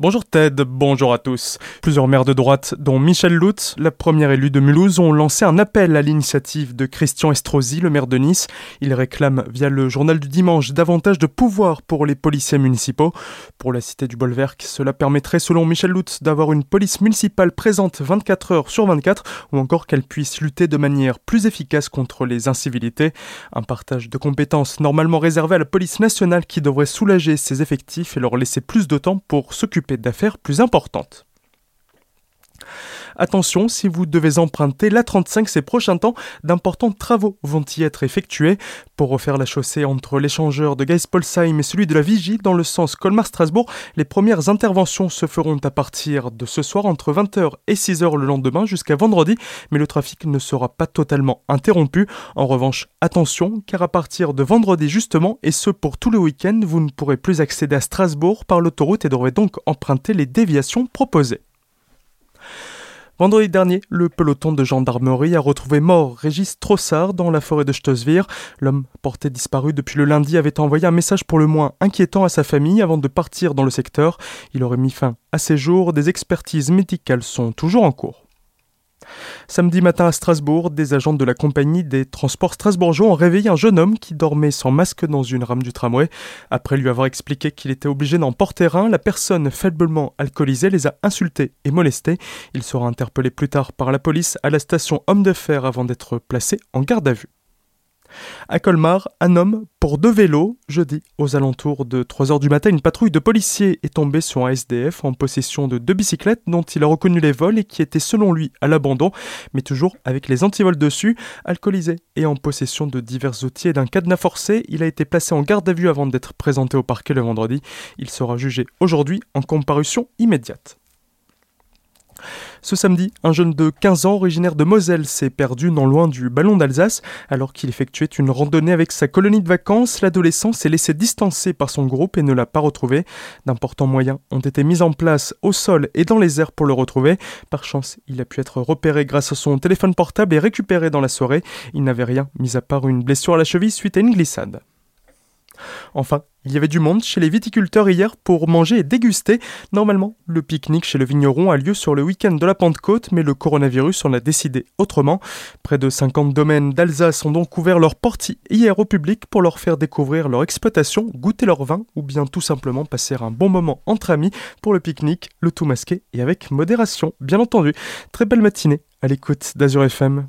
Bonjour Ted, bonjour à tous. Plusieurs maires de droite, dont Michel Lout, la première élue de Mulhouse, ont lancé un appel à l'initiative de Christian Estrosi, le maire de Nice. Il réclame via le journal du dimanche davantage de pouvoir pour les policiers municipaux. Pour la cité du Bolwerk, cela permettrait selon Michel Lout d'avoir une police municipale présente 24 heures sur 24 ou encore qu'elle puisse lutter de manière plus efficace contre les incivilités. Un partage de compétences normalement réservé à la police nationale qui devrait soulager ses effectifs et leur laisser plus de temps pour s'occuper d'affaires plus importantes. Attention, si vous devez emprunter l'A35 ces prochains temps, d'importants travaux vont y être effectués. Pour refaire la chaussée entre l'échangeur de Geispolsheim et celui de la Vigie dans le sens Colmar-Strasbourg, les premières interventions se feront à partir de ce soir entre 20h et 6h le lendemain jusqu'à vendredi, mais le trafic ne sera pas totalement interrompu. En revanche, attention, car à partir de vendredi justement, et ce pour tout le week-end, vous ne pourrez plus accéder à Strasbourg par l'autoroute et devrez donc emprunter les déviations proposées. Vendredi dernier, le peloton de gendarmerie a retrouvé mort Régis Trossard dans la forêt de Stossvir. L'homme porté disparu depuis le lundi avait envoyé un message pour le moins inquiétant à sa famille avant de partir dans le secteur. Il aurait mis fin à ses jours. Des expertises médicales sont toujours en cours. Samedi matin à Strasbourg, des agents de la compagnie des transports strasbourgeois ont réveillé un jeune homme qui dormait sans masque dans une rame du tramway. Après lui avoir expliqué qu'il était obligé d'en porter un, la personne faiblement alcoolisée les a insultés et molestés. Il sera interpellé plus tard par la police à la station Homme de Fer avant d'être placé en garde à vue. À Colmar, un homme pour deux vélos, jeudi, aux alentours de 3h du matin, une patrouille de policiers est tombée sur un SDF en possession de deux bicyclettes dont il a reconnu les vols et qui étaient selon lui à l'abandon, mais toujours avec les antivols dessus. Alcoolisé et en possession de divers outils et d'un cadenas forcé, il a été placé en garde à vue avant d'être présenté au parquet le vendredi. Il sera jugé aujourd'hui en comparution immédiate. Ce samedi, un jeune de 15 ans originaire de Moselle s'est perdu non loin du ballon d'Alsace. Alors qu'il effectuait une randonnée avec sa colonie de vacances, l'adolescent s'est laissé distancer par son groupe et ne l'a pas retrouvé. D'importants moyens ont été mis en place au sol et dans les airs pour le retrouver. Par chance, il a pu être repéré grâce à son téléphone portable et récupéré dans la soirée. Il n'avait rien, mis à part une blessure à la cheville suite à une glissade. Enfin, il y avait du monde chez les viticulteurs hier pour manger et déguster. Normalement, le pique-nique chez le vigneron a lieu sur le week-end de la Pentecôte, mais le coronavirus en a décidé autrement. Près de 50 domaines d'Alsace ont donc ouvert leurs portes hier au public pour leur faire découvrir leur exploitation, goûter leur vin ou bien tout simplement passer un bon moment entre amis pour le pique-nique, le tout masqué et avec modération, bien entendu. Très belle matinée à l'écoute d'Azur FM.